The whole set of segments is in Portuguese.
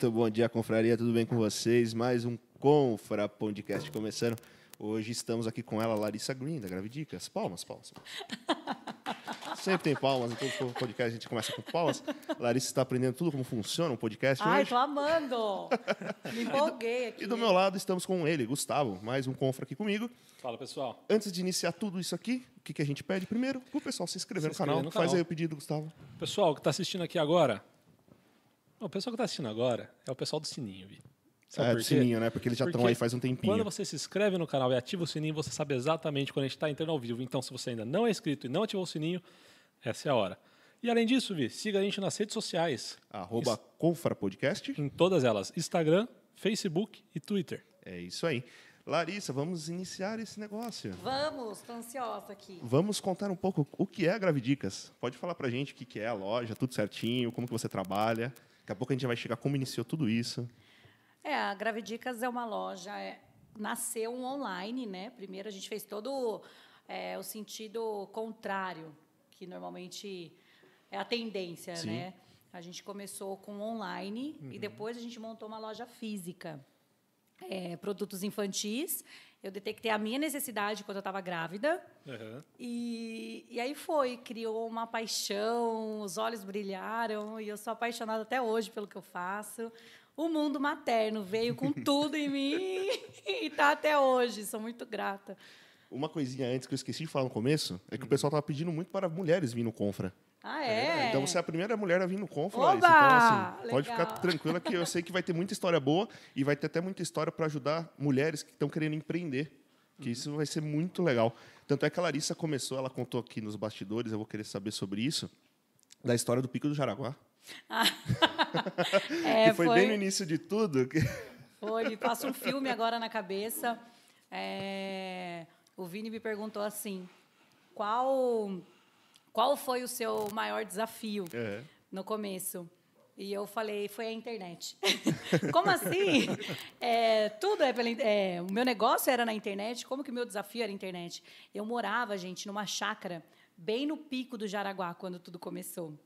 Muito bom dia, confraria, tudo bem com vocês? Mais um Confra Podcast começando. Hoje estamos aqui com ela, Larissa Green, da Gravidicas. Palmas, palmas. Sempre tem palmas, em todo podcast a gente começa com palmas. Larissa está aprendendo tudo como funciona um podcast Ai, hoje. tô amando! Me empolguei aqui. E do meu lado estamos com ele, Gustavo, mais um Confra aqui comigo. Fala, pessoal. Antes de iniciar tudo isso aqui, o que, que a gente pede primeiro? O pessoal se inscrever, Se no, canal. inscrever no Faz canal. aí o pedido, Gustavo. Pessoal que está assistindo aqui agora. O pessoal que está assistindo agora é o pessoal do sininho, Vi. Sabe é, do sininho, né? Porque eles já estão aí faz um tempinho. Quando você se inscreve no canal e ativa o sininho, você sabe exatamente quando a gente está entrando ao vivo. Então, se você ainda não é inscrito e não ativou o sininho, essa é a hora. E além disso, Vi, siga a gente nas redes sociais. Arroba Confra Podcast. Em todas elas: Instagram, Facebook e Twitter. É isso aí. Larissa, vamos iniciar esse negócio. Vamos, tô ansiosa aqui. Vamos contar um pouco o que é a Gravidicas. Pode falar pra gente o que que é a loja, tudo certinho, como que você trabalha. Daqui a pouco a gente vai chegar como iniciou tudo isso. É, a Gravidicas é uma loja, é, nasceu um online, né? Primeiro a gente fez todo é, o sentido contrário, que normalmente é a tendência, Sim. né? A gente começou com online e depois a gente montou uma loja física. É, produtos infantis. Eu detectei a minha necessidade quando eu estava grávida. E, e aí foi, criou uma paixão, os olhos brilharam e eu sou apaixonada até hoje pelo que eu faço. O mundo materno veio com tudo em mim e está até hoje. Sou muito grata. Uma coisinha antes que eu esqueci de falar no começo é que o pessoal tava pedindo muito para mulheres vir no Confra. Ah, é? Então você é a primeira mulher a vir no Confra. Então, assim, pode ficar tranquila que eu sei que vai ter muita história boa e vai ter até muita história para ajudar mulheres que estão querendo empreender. Que isso vai ser muito legal. Tanto é que a Larissa começou, ela contou aqui nos bastidores, eu vou querer saber sobre isso, da história do Pico do Jaraguá. É, que foi, bem no início de tudo. Foi, me passa um filme agora na cabeça. É, o Vini me perguntou assim: qual, qual foi o seu maior desafio É. no começo? E eu falei, foi a internet. como assim? É, tudo é pela é, O meu negócio era na internet, como que o meu desafio era a internet? Eu morava, gente, numa chácara, bem no pico do Jaraguá, quando tudo começou.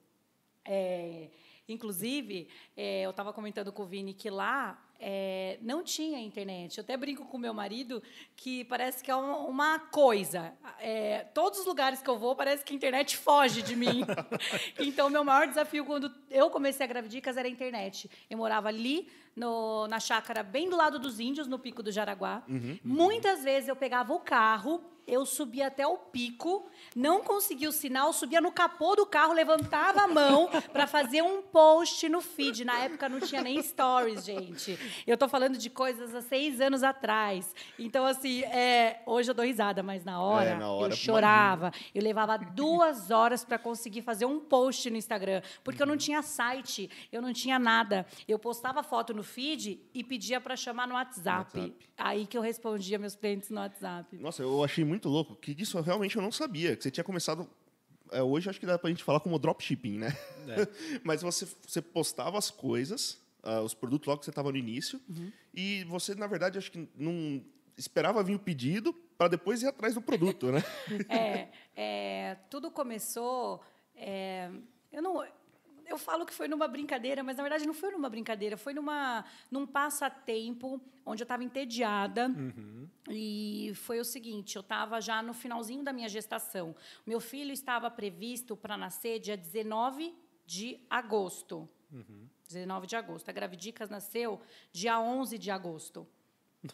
É, inclusive, é, eu estava comentando com o Vini que lá é, não tinha internet. Eu até brinco com meu marido que parece que é uma, uma coisa. É, todos os lugares que eu vou, parece que a internet foge de mim. então, meu maior desafio quando eu comecei a Gravidicas era a internet. Eu morava ali no- na chácara, bem do lado dos índios, no Pico do Jaraguá. Muitas vezes eu pegava o carro, eu subia até o pico, não conseguia o sinal, subia no capô do carro, levantava a mão para fazer um post no feed. Na época não tinha nem stories, gente. Eu tô falando de coisas há seis anos atrás. Então, assim, é, hoje eu dou risada, mas na hora, É, na hora, eu chorava. Eu levava duas horas para conseguir fazer um post no Instagram, porque eu não tinha site, eu não tinha nada. Eu postava foto no feed e pedia para chamar no WhatsApp. WhatsApp. Aí que eu respondia meus clientes no WhatsApp. Nossa, eu achei muito louco, que disso eu realmente eu não sabia. Que você tinha começado. é, hoje acho que dá pra gente falar como dropshipping, né? Mas você, você postava as coisas, ah, os produtos logo que você estava no início, e você, na verdade, acho que não esperava vir o pedido para depois ir atrás do produto, né? É, é, tudo começou. é, eu não. Eu falo que foi numa brincadeira, mas na verdade não foi numa brincadeira, foi numa, num passatempo onde eu estava entediada. E foi o seguinte: eu estava já no finalzinho da minha gestação. Meu filho estava previsto para nascer dia 19 de agosto. 19 de agosto. A Gravidicas nasceu dia 11 de agosto.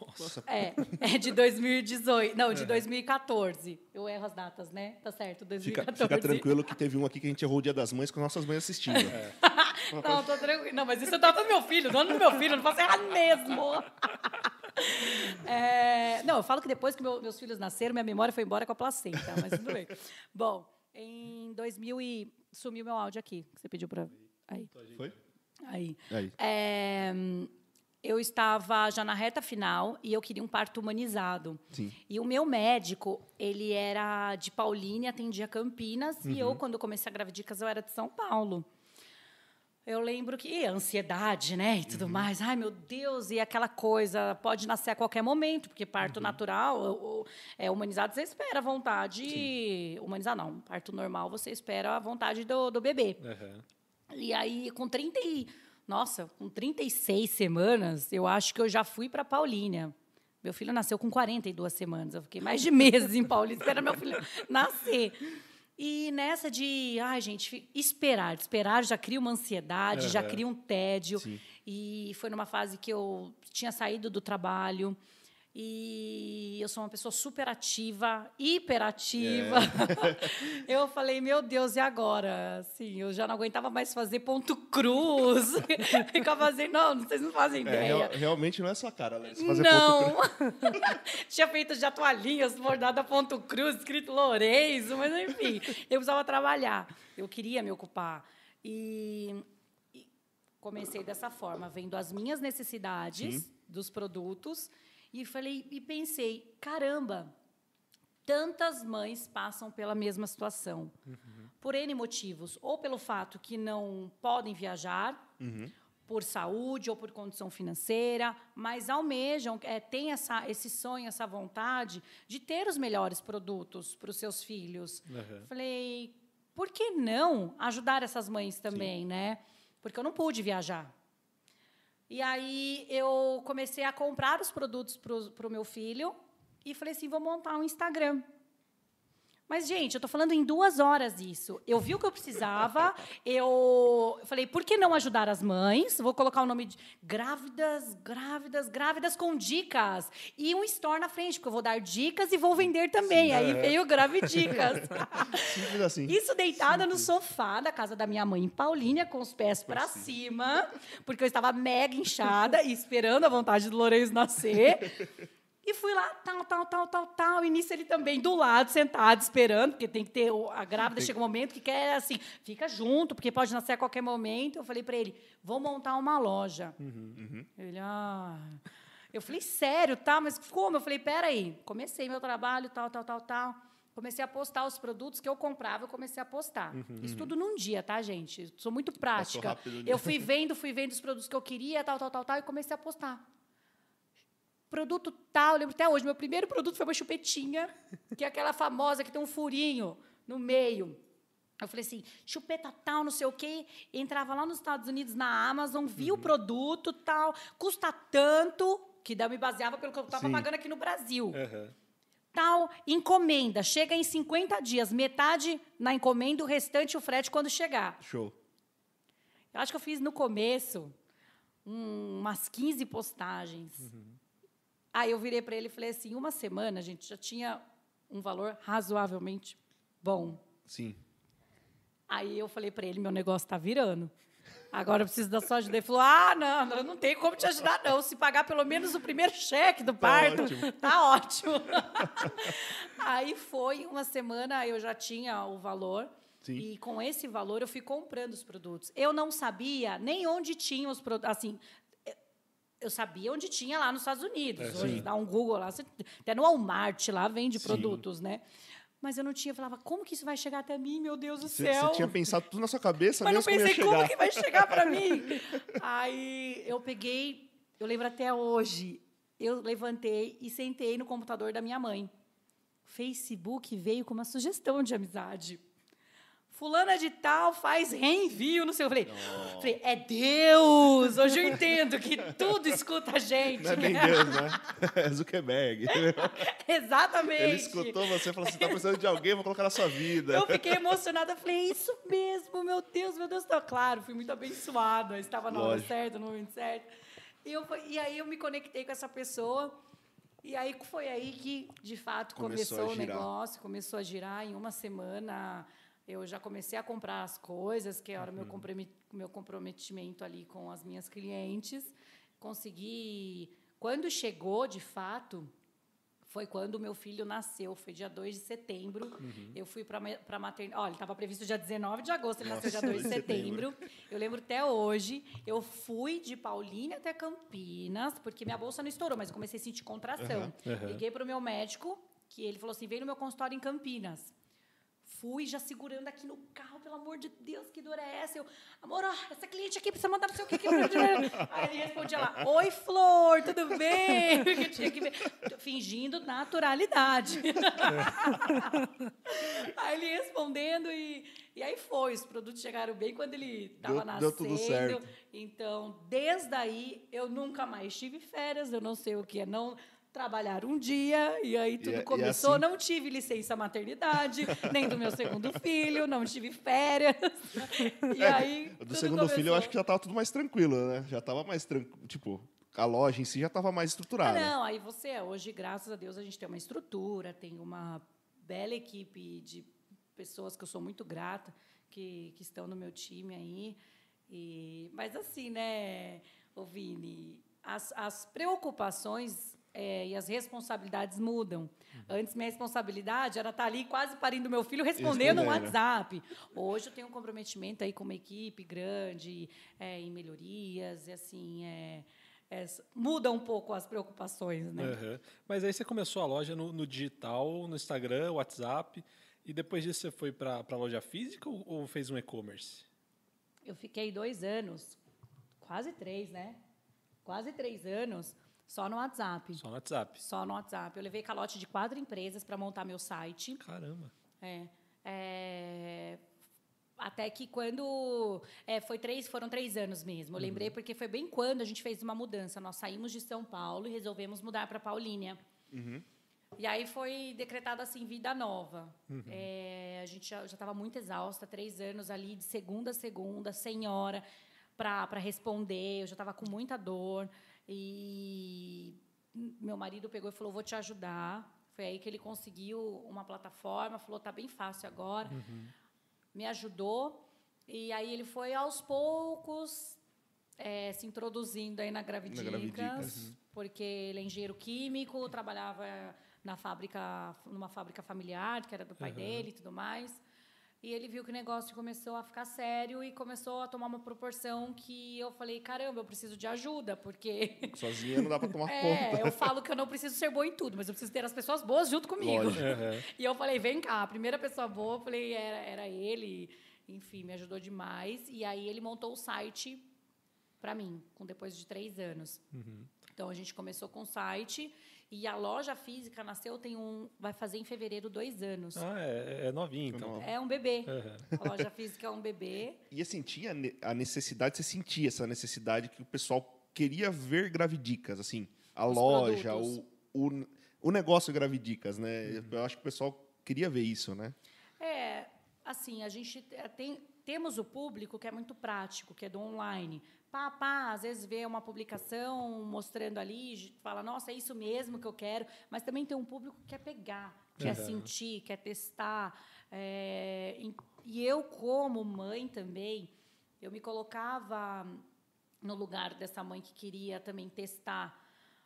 Nossa, É, é de 2018. Não, de 2014. Eu erro as datas, né? Tá certo, fica, 2014. fica tranquilo que teve um aqui que a gente errou o Dia das Mães com nossas mães assistindo. Não, tô tranquilo. Não, mas isso é data do meu filho, dono do meu filho, eu não faço errado mesmo. É, não, eu falo que depois que meu- meus filhos nasceram, minha memória foi embora com a placenta, mas tudo bem. Bom, em 2000 e... Sumiu meu áudio aqui, que você pediu para... Aí, Foi? aí. Aí. É, eu estava já na reta final e eu queria um parto humanizado. Sim. E o meu médico, ele era de Paulínia, atendia Campinas, e eu, quando comecei a gravidicas, eu era de São Paulo. Eu lembro que e ansiedade, né, e tudo mais. Ai, meu Deus, e aquela coisa, pode nascer a qualquer momento, porque parto natural, o- o- é humanizado, você espera a vontade, humanizado não, parto normal, você espera a vontade do, do bebê. E aí, com 30 e Nossa, com 36 semanas, eu acho que eu já fui para Paulínia. Meu filho nasceu com 42 semanas. Eu fiquei mais de meses em Paulínia esperando meu filho nascer. E nessa de, ai, gente, esperar. Esperar já cria uma ansiedade, uhum. já cria um tédio. Sim. E foi numa fase que eu tinha saído do trabalho. E eu sou uma pessoa super ativa, hiperativa. É. eu falei, meu Deus, e agora? Assim, eu já não aguentava mais fazer ponto cruz. Ficava fazendo, não, vocês não fazem é, ideia. Real, realmente não é sua cara, né? Fazer não. Tinha feito já toalhinhas bordada ponto cruz, escrito Lourenço, mas enfim, eu precisava trabalhar. Eu queria me ocupar. E, e comecei dessa forma, vendo as minhas necessidades Sim. dos produtos e falei e pensei, caramba, tantas mães passam pela mesma situação. Uhum. Por N motivos, ou pelo fato que não podem viajar, uhum. por saúde ou por condição financeira, mas almejam, é, têm essa, esse sonho, essa vontade de ter os melhores produtos para os seus filhos. Uhum. Falei, por que não ajudar essas mães também, Sim. né? Porque eu não pude viajar. E aí eu comecei a comprar os produtos para o meu filho e falei assim, vou montar um Instagram. Mas, gente, eu estou falando em duas horas isso. Eu vi o que eu precisava, eu falei, por que não ajudar as mães? Vou colocar o nome de grávidas, grávidas, grávidas com dicas. E um store na frente, porque eu vou dar dicas e vou vender também. Sim, Aí é. veio Gravidicas. Simples assim. Isso deitada Simples. no sofá da casa da minha mãe em Paulínia, com os pés para cima, porque eu estava mega inchada e esperando a vontade do Lourenço nascer. E fui lá, tal, tal, tal, tal, tal. E nisso ele também do lado, sentado, esperando, porque tem que ter. A grávida chega um momento que quer assim, fica junto, porque pode nascer a qualquer momento. Eu falei para ele: vou montar uma loja. Uhum, uhum. Ele, ah. Eu falei, sério, tá? Mas como? Eu falei, peraí. Comecei meu trabalho, tal, tal, tal, tal. Comecei a postar os produtos que eu comprava, eu comecei a postar. Uhum, Isso uhum. tudo num dia, tá, gente? Sou muito prática. Rápido, né? Eu fui vendo, fui vendo os produtos que eu queria, tal, tal, tal, tal, e comecei a postar produto tal, eu lembro até hoje, meu primeiro produto foi uma chupetinha, que é aquela famosa que tem um furinho no meio. Eu falei assim, chupeta tal, não sei o quê. Entrava lá nos Estados Unidos, na Amazon, via uhum. o produto tal, custa tanto, que daí eu me baseava pelo que eu estava pagando aqui no Brasil. Uhum. Tal, encomenda, chega em 50 dias, metade na encomenda, o restante o frete quando chegar. Show. Eu acho que eu fiz no começo um, umas 15 postagens. Uhum. Aí eu virei para ele e falei assim: uma semana, gente, já tinha um valor razoavelmente bom. Sim. Aí eu falei para ele: meu negócio está virando. Agora eu preciso da sua ajuda. Ele falou: Ah, não, não, não tem como te ajudar, não. Se pagar pelo menos o primeiro cheque do tá parto, ótimo. tá ótimo. Aí foi uma semana, eu já tinha o valor. Sim. E com esse valor eu fui comprando os produtos. Eu não sabia nem onde tinham os produtos. Assim, eu sabia onde tinha lá nos Estados Unidos. É, Hoje dá um Google lá, até no Walmart lá vende sim. produtos, né? Mas eu não tinha, eu falava, como que isso vai chegar até mim, meu Deus do céu? Você tinha pensado tudo na sua cabeça, mas não pensei como, como que vai chegar para mim. Aí eu peguei, eu lembro até hoje, eu levantei e sentei no computador da minha mãe. Facebook veio com uma sugestão de amizade fulana de tal faz reenvio, não sei. Eu falei, falei, é Deus! Hoje eu entendo que tudo escuta a gente. Não é bem Deus, né? É Zuckerberg. Exatamente. Ele escutou você e falou, você está precisando de alguém, vou colocar na sua vida. Eu fiquei emocionada, falei, isso mesmo, meu Deus, meu Deus. Tá claro, fui muito abençoada, estava na hora certa, no momento certo. E, eu, e aí eu me conectei com essa pessoa. E aí foi aí que, de fato, começou, começou o negócio, começou a girar em uma semana eu já comecei a comprar as coisas, que era o uhum. meu comprometimento ali com as minhas clientes. Consegui. Quando chegou, de fato, foi quando o meu filho nasceu, foi dia 2 de setembro. Uhum. Eu fui para a maternidade. Olha, estava previsto dia 19 de agosto, ele Nossa, nasceu dia 2 de setembro. Eu lembro até hoje. Eu fui de Paulínia até Campinas, porque minha bolsa não estourou, mas eu comecei a sentir contração. Uhum. Liguei para o meu médico, que ele falou assim: vem no meu consultório em Campinas. Fui já segurando aqui no carro, pelo amor de Deus, que dor é essa? Eu, amor, ó, essa cliente aqui precisa mandar não sei o que. que Aí ele respondia lá, oi, Flor, tudo bem? Tinha que ver. Fingindo naturalidade. Aí ele respondendo e, E aí foi, os produtos chegaram bem quando ele estava nascendo. Deu tudo certo. Então, desde aí, eu nunca mais tive férias, eu não sei o que é não trabalhar um dia, e aí tudo E- e começou. assim- Não tive licença maternidade, nem do meu segundo filho, não tive férias. E aí. É, Do tudo segundo filho, eu começou. acho que já tava tudo mais tranquilo, né? Já tava mais tranquilo. Tipo, a loja em si já tava mais Ah, estruturada. não, aí você, hoje, graças a Deus, a gente tem uma estrutura, tem uma bela equipe de pessoas que eu sou muito grata, que, que estão no meu time aí. E, mas assim, né, Vini, as, as preocupações é, e as responsabilidades mudam. Antes, minha responsabilidade era estar ali quase parindo meu filho, respondendo um. WhatsApp. Hoje eu tenho um comprometimento aí com uma equipe grande, é, em melhorias, e assim, é, é, muda um pouco as preocupações, né? Aham. Mas aí você começou a loja no, no digital, no Instagram, WhatsApp, e depois disso você foi para a loja física ou, ou fez um e-commerce? Eu fiquei dois anos, quase três, né? Quase três anos só no WhatsApp. Só no WhatsApp. Só no WhatsApp. Eu levei calote de quatro empresas para montar meu site. Caramba. É, é, até que quando é, foi três, foram três anos mesmo. Eu lembrei porque foi bem quando a gente fez uma mudança. Nós saímos de São Paulo e resolvemos mudar para Paulínia. E aí foi decretada assim vida nova. É, a gente já estava muito exausta, três anos ali de segunda a segunda, sem hora para responder. Eu já estava com muita dor e meu marido pegou e falou: "Vou te ajudar". Foi aí que ele conseguiu uma plataforma, falou: "Tá bem fácil agora". Me ajudou e aí ele foi aos poucos é, se introduzindo aí na Gravidicas, Gravidicas. porque ele é engenheiro químico, trabalhava na fábrica, numa fábrica familiar, que era do pai dele e tudo mais. E ele viu que o negócio começou a ficar sério e começou a tomar uma proporção que eu falei, caramba, eu preciso de ajuda, porque Sozinha não dá pra tomar é, conta. eu falo que eu não preciso ser boa em tudo, mas eu preciso ter as pessoas boas junto comigo. Lógico. E eu falei, vem cá, a primeira pessoa boa, eu falei, era, era ele. Enfim, me ajudou demais. E aí ele montou o site para mim, com depois de três anos. Então a gente começou com o site e a loja física nasceu, tem um. Vai fazer em fevereiro dois anos. Ah, é, é novinho, então. É um bebê. A loja física é um bebê. E assim, tinha a necessidade, você sentia essa necessidade que o pessoal queria ver Gravidicas, assim, a Os loja, produtos. o, o, o negócio Gravidicas, né? Eu acho que o pessoal queria ver isso, né? É, assim, a gente é, tem, temos o público que é muito prático, que é do online. Pá, pá, às vezes vê uma publicação mostrando ali, fala, nossa, é isso mesmo que eu quero. Mas também tem um público que quer pegar, quer Aham. sentir, quer testar. É, e eu, como mãe também, eu me colocava no lugar dessa mãe que queria também testar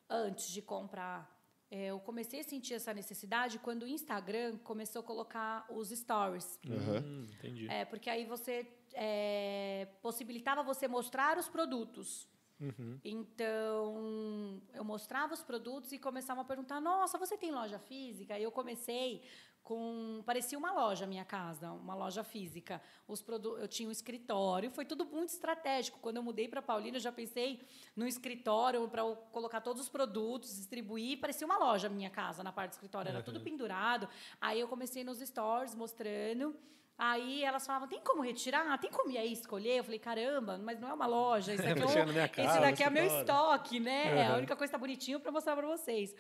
antes de comprar. É, Eu comecei a sentir essa necessidade quando o Instagram começou a colocar os stories. Aham. Hum, entendi. É, porque aí você é, possibilitava você mostrar os produtos. Uhum. Então, eu mostrava os produtos e começavam a perguntar: Nossa, você tem loja física? E eu comecei com. Parecia uma loja a minha casa, uma loja física. Os produ eu tinha um escritório, foi tudo muito estratégico. Quando eu mudei para Paulina, eu já pensei no escritório para colocar todos os produtos, distribuir. Parecia uma loja a minha casa na parte do escritório, era tudo pendurado. Aí eu comecei nos stories mostrando. Aí elas falavam, tem como retirar? Tem como ir aí escolher? Eu falei, caramba, mas não é uma loja. Isso daqui é, um- minha esse casa, daqui é meu estoque, né? Uhum. A única coisa que tá bonitinho para mostrar para vocês.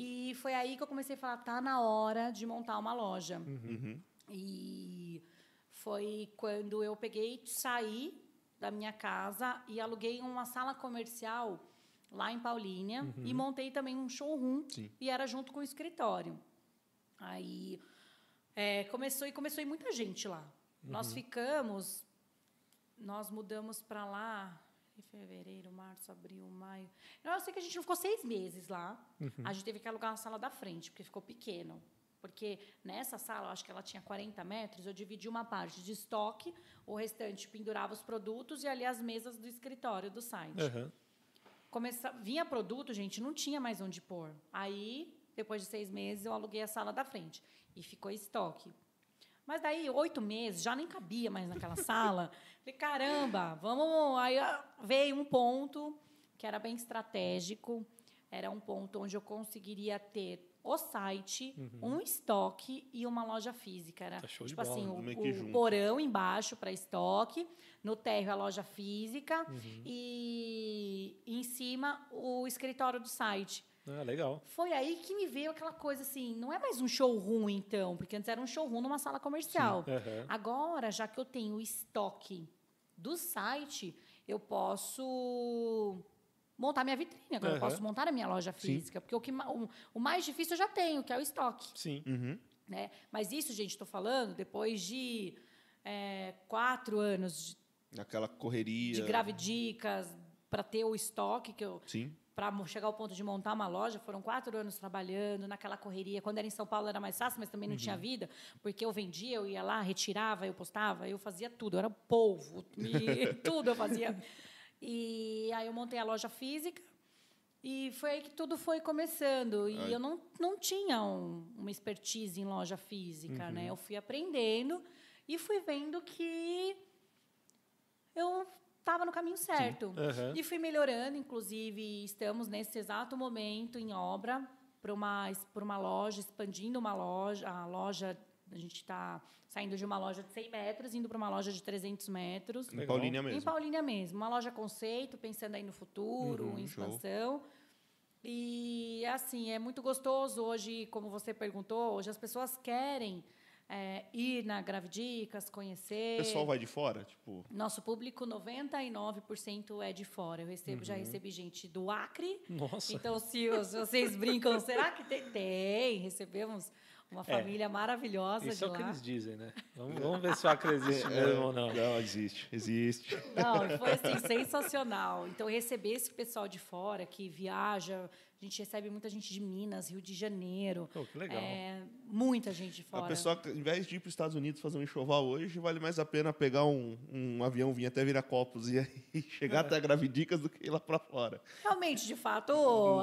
E foi aí que eu comecei a falar, tá na hora de montar uma loja. Uhum. E foi quando eu peguei, saí da minha casa e aluguei uma sala comercial lá em Paulínia e montei também um showroom Sim. e era junto com o escritório. Aí é, começou e começou ir muita gente lá. Nós ficamos, nós mudamos para lá em fevereiro, março, abril, maio. Eu sei que a gente não ficou seis meses lá. A gente teve que alugar uma sala da frente porque ficou pequeno. Porque nessa sala, eu acho que ela tinha 40 metros, eu dividi uma parte de estoque, o restante pendurava os produtos e ali as mesas do escritório do site. Aham. Começa... Vinha produto, gente, não tinha mais onde pôr. Aí, depois de seis meses, eu aluguei a sala da frente. E ficou estoque. Mas daí, oito meses, já nem cabia mais naquela sala. Falei, caramba, vamos. Aí ah, veio um ponto que era bem estratégico. Era um ponto onde eu conseguiria ter o site, um estoque e uma loja física. Era Tá show de tipo bola, assim, meio o, que o junto. porão embaixo para estoque, no térreo a loja física Uhum. e em cima o escritório do site. Ah, legal. Foi aí que me veio aquela coisa assim, não é mais um showroom então, porque antes era um showroom numa sala comercial. Aham. Agora, já que eu tenho o estoque do site, eu posso montar minha vitrine. Agora eu Aham. posso montar a minha loja física, porque o, que, o, o mais difícil eu já tenho, que é o estoque. Sim. Uhum. Né? Mas isso, gente, estou falando depois de é, quatro anos de, Aquela correria. de gravidicas para ter o estoque que eu Sim. Para chegar ao ponto de montar uma loja, foram quatro anos trabalhando naquela correria. Quando era em São Paulo era mais fácil, mas também não tinha vida, porque eu vendia, eu ia lá, retirava, eu postava, eu fazia tudo, eu era polvo, e tudo eu fazia. E aí eu montei a loja física e foi aí que tudo foi começando. E Ai. eu não, não tinha um- uma expertise em loja física, né? Eu fui aprendendo e fui vendo que eu estava no caminho certo. Aham. E fui melhorando, inclusive estamos nesse exato momento em obra para uma, uma loja, expandindo uma loja. A loja, a gente está saindo de uma loja de 100 metros, indo para uma loja de 300 metros. Em. Paulínia Em mesmo. Paulínia mesmo. Uma loja conceito, pensando aí no futuro, Uhum, em show. expansão. E, assim, é muito gostoso hoje, como você perguntou, hoje as pessoas querem é, ir na Gravidicas, O conhecer. pessoal vai de fora? Tipo, Nosso público, 99% é de fora. Eu recebo, Uhum. já recebi gente do Acre. Nossa. Então, se, os- vocês brincam, será que tem? Tem. Recebemos uma família maravilhosa Isso de é o que eles dizem, né? Vamos, vamos ver se o Acre existe É, mesmo ou não. Não, existe. Existe. Não, foi assim, sensacional. Então, receber esse pessoal de fora que viaja, a gente recebe muita gente de Minas, Rio de Janeiro. Pô, que legal. É, muita gente de fora. A pessoa, ao invés de ir para os Estados Unidos fazer um enxoval hoje, vale mais a pena pegar um, um avião, vir até Viracopos e aí chegar até a Gravidicas do que ir lá para fora. Realmente, de fato,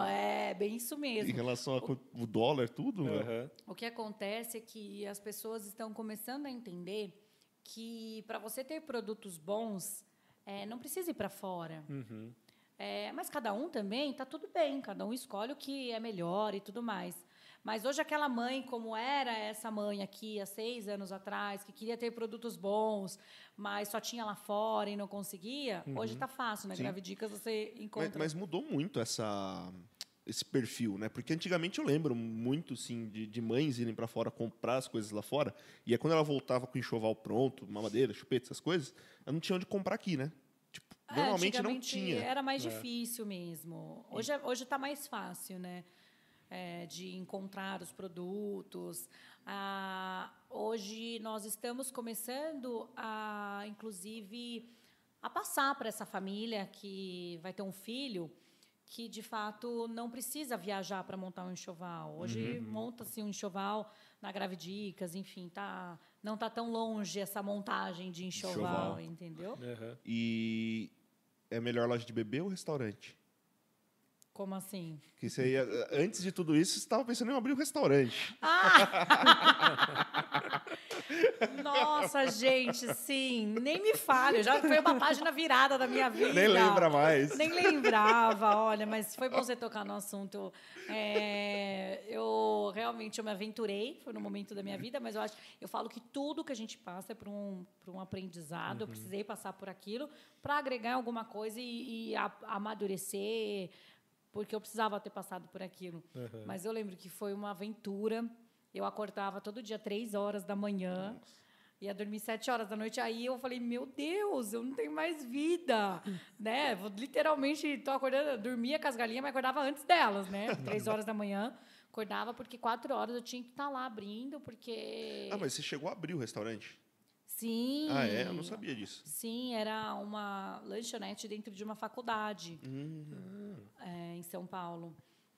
é bem isso Em mesmo. relação ao dólar, tudo, né? O que acontece é que as pessoas estão começando a entender que para você ter produtos bons, é, não precisa ir para fora. Uhum. É, mas cada um também está tudo bem, cada um escolhe o que é melhor e tudo mais. Mas hoje aquela mãe, como era essa mãe aqui há seis anos atrás, que queria ter produtos bons, mas só tinha lá fora e não conseguia, hoje está fácil, né? Gravidicas você Mas, encontra. mas mudou muito essa esse perfil, né? Porque antigamente eu lembro muito, sim, de, de mães irem para fora comprar as coisas lá fora. E aí quando ela voltava com o enxoval pronto, mamadeira, chupeta, essas coisas, ela não tinha onde comprar aqui, né? É, normalmente não antigamente tinha. Era mais É. difícil mesmo. Hoje é- hoje está mais fácil, né? É, de encontrar os produtos. Ah, hoje nós estamos começando a, inclusive, a passar para essa família que vai ter um filho que de fato não precisa viajar para montar um enxoval. Hoje monta-se um enxoval na Gravidicas, enfim, tá, não está tão longe essa montagem de enxoval, Enxoval. entendeu? Aham. E é melhor loja de bebê ou restaurante? Como assim? Que você ia, antes de tudo isso, você estava pensando em abrir um restaurante. Nossa, gente, sim, nem me fale. Já foi uma página virada da minha vida. Nem lembra mais. Nem lembrava, olha, mas foi bom você tocar no assunto. É, eu realmente eu me aventurei, foi no momento da minha vida, mas eu acho, eu falo que tudo que a gente passa é por um, por um aprendizado. Eu precisei passar por aquilo para agregar alguma coisa e, e a- amadurecer, porque eu precisava ter passado por aquilo. Aham. Mas eu lembro que foi uma aventura. Eu acordava todo dia três horas da manhã. Ia dormir sete horas da noite. Aí eu falei, meu Deus, eu não tenho mais vida. né? Vou- Literalmente, estou acordando, dormia com as galinhas, mas acordava antes delas, né? Três horas da manhã. Acordava porque quatro horas eu tinha que estar lá abrindo, porque... Ah, mas você chegou a abrir o restaurante? Sim. Ah, é? Eu não sabia disso. Sim, era uma lanchonete dentro de uma faculdade é, em São Paulo.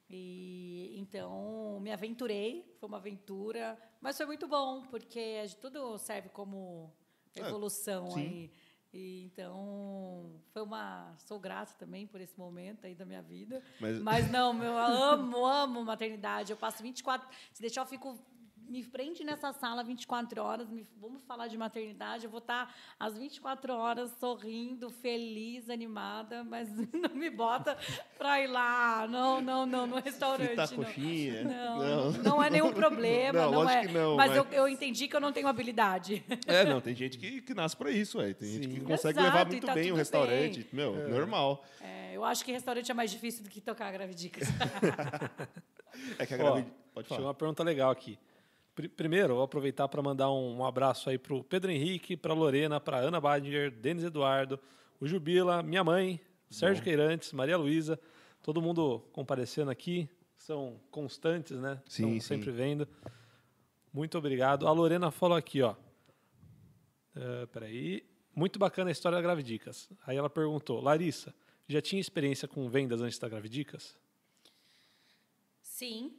E então me aventurei, foi uma aventura, mas foi muito bom porque tudo serve como É, evolução sim. aí. E, então foi uma, sou grata também por esse momento aí da minha vida. Mas- Mas, não, meu, eu amo, amo maternidade. Eu passo 24, se deixar eu fico me prende nessa sala 24 horas, me, vamos falar de maternidade, eu vou estar às 24 horas sorrindo, feliz, animada, mas não me bota para ir lá, não, não, não, no restaurante. Fritar coxinha. Não, não, não, é nenhum problema, não, não é. não, mas, mas... Eu, eu, entendi que eu não tenho habilidade. É, não, tem gente que, que nasce para isso, ué. tem Sim. gente que consegue Exato, levar muito tá bem o restaurante, bem. meu, é. normal. É, eu acho que restaurante é mais difícil do que tocar gravidicas. é que a gravidicas... Pode falar. Chegou uma pergunta legal aqui. Primeiro, vou aproveitar para mandar um, um, abraço aí para o Pedro Henrique, para Lorena, para Ana Badinger, Denis Eduardo, o Jubila, minha mãe, Sérgio Bom. Queirantes, Maria Luísa, todo mundo comparecendo aqui, são constantes, né? Sim, Estão sempre vendo. Muito obrigado. A Lorena falou aqui, ó. Uh, peraí. Muito bacana a história da Gravidicas. Aí ela perguntou, Larissa, já tinha experiência com vendas antes da Gravidicas? Sim,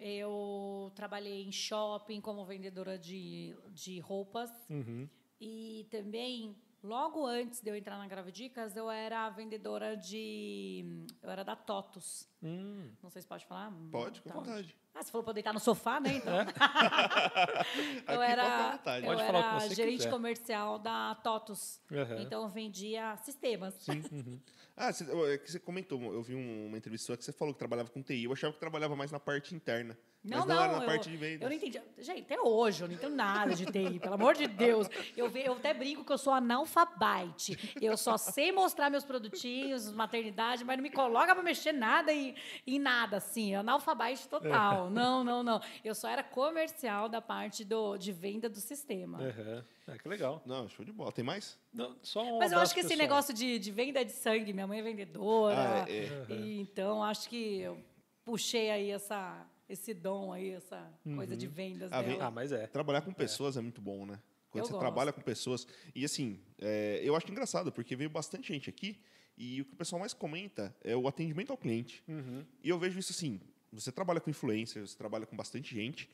eu trabalhei em shopping como vendedora de, de roupas. Uhum. E também, logo antes de eu entrar na Gravidicas, eu era vendedora de. Eu era da TOTUS. Hum. Não sei se pode falar. Pode, com tá. vontade. Ah, você falou para deitar no sofá, né? Então. É? eu era, eu Pode era gerente quiser. comercial da TOTUS. Uhum. Então eu vendia sistemas. Sim. Uhum. Ah, você, é que você comentou, eu vi uma entrevista que você falou que trabalhava com TI. Eu achava que trabalhava mais na parte interna. Não, mas não, não era na eu, parte de vendas. Eu não entendi. Gente, até hoje eu não entendo nada de TI, pelo amor de Deus. Eu, eu até brinco que eu sou analfabete. Eu só sei mostrar meus produtinhos, maternidade, mas não me coloca para mexer nada em, em nada, assim. Analfabete total. Não, não, não. Eu só era comercial da parte do, de venda do sistema. Uhum. É, que legal. Não, show de bola. Tem mais? Não, só um Mas eu acho que esse negócio de, de venda de sangue, minha mãe é vendedora. Ah, é. Uhum. E, então, acho que eu puxei aí essa esse dom aí, essa uhum. coisa de vendas ah, dela. Ah, mas é. Trabalhar com pessoas é, é muito bom, né? Quando eu você gosto. trabalha com pessoas. E assim, é, eu acho engraçado, porque veio bastante gente aqui e o que o pessoal mais comenta é o atendimento ao cliente. Uhum. E eu vejo isso assim: você trabalha com influencers, você trabalha com bastante gente,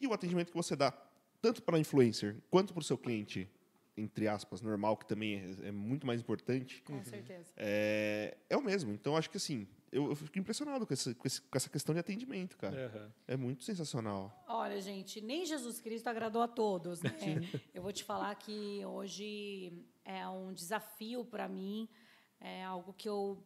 e o atendimento que você dá, tanto para a influencer quanto para o seu cliente, entre aspas, normal, que também é, é muito mais importante. Com certeza. É, é o mesmo. Então, acho que assim, eu, eu fico impressionado com, esse, com, esse, com, essa questão de atendimento, cara. Uhum. É muito sensacional. Olha, gente, nem Jesus Cristo agradou a todos. Né? eu vou te falar que hoje é um desafio para mim, é algo que eu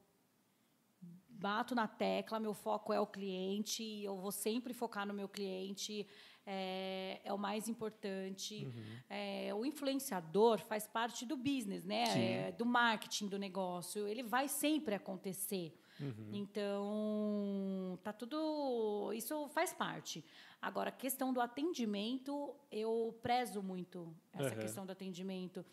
bato na tecla, meu foco é o cliente, eu vou sempre focar no meu cliente, é, é o mais importante. Uhum. É, o influenciador faz parte do business, né? É, do marketing do negócio. Ele vai sempre acontecer. Uhum. Então, tá tudo. Isso faz parte. Agora, a questão do atendimento, eu prezo muito essa uhum. questão do atendimento.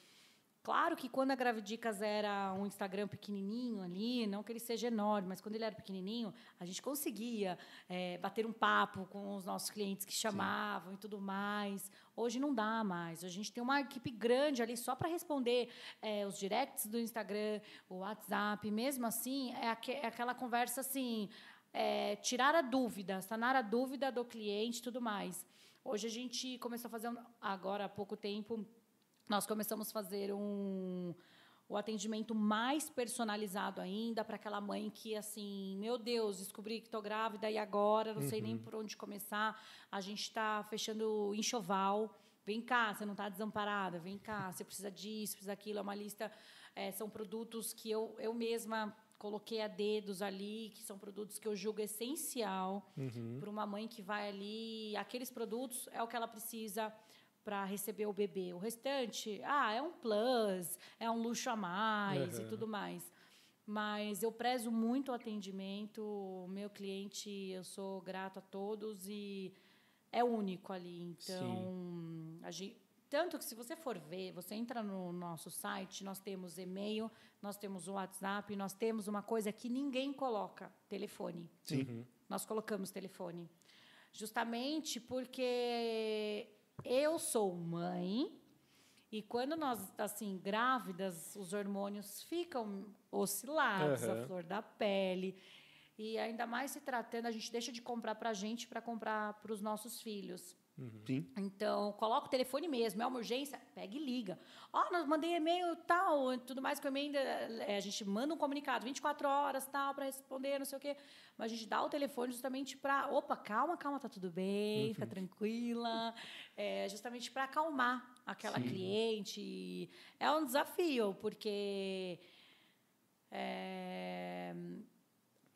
Claro que quando a Gravidicas era um Instagram pequenininho ali, não que ele seja enorme, mas quando ele era pequenininho, a gente conseguia é, bater um papo com os nossos clientes que chamavam Sim. e tudo mais. Hoje não dá mais. A gente tem uma equipe grande ali só para responder é, os directs do Instagram, o WhatsApp. Mesmo assim, é, aqu é aquela conversa assim, é, tirar a dúvida, sanar a dúvida do cliente e tudo mais. Hoje a gente começou a fazer, agora há pouco tempo, nós começamos a fazer um o atendimento mais personalizado ainda para aquela mãe que assim, meu Deus, descobri que estou grávida e agora não uhum. sei nem uhum. por onde começar. A gente está fechando enxoval. Vem cá, você não está desamparada. Vem cá, você precisa disso, precisa daquilo. É uma lista, é, são produtos que eu, eu mesma coloquei a dedos ali, que são produtos que eu julgo essencial uhum. para uma mãe que vai ali. Aqueles produtos é o que ela precisa para receber o bebê. O restante, ah, é um plus, é um luxo a mais uhum. e tudo mais. Mas eu prezo muito o atendimento, o meu cliente, eu sou grato a todos e é único ali. Então, gente, tanto que se você for ver, você entra no nosso site, nós temos e-mail, nós temos o WhatsApp, nós temos uma coisa que ninguém coloca, telefone. Sim. Uhum. Nós colocamos telefone. Justamente porque eu sou mãe e quando nós, assim, grávidas, os hormônios ficam oscilados, uhum. a flor da pele. E ainda mais se tratando, a gente deixa de comprar para a gente para comprar para os nossos filhos. Sim. Então, coloca o telefone mesmo, é uma urgência, pega e liga. Ó, nós mandei e-mail tal, tudo mais que e-mail ainda, é, a gente manda um comunicado 24 horas tal para responder, não sei o quê. Mas a gente dá o telefone justamente para, opa, calma, calma, tá tudo bem, fica tranquila, é, justamente para acalmar aquela cliente. É um desafio, porque é,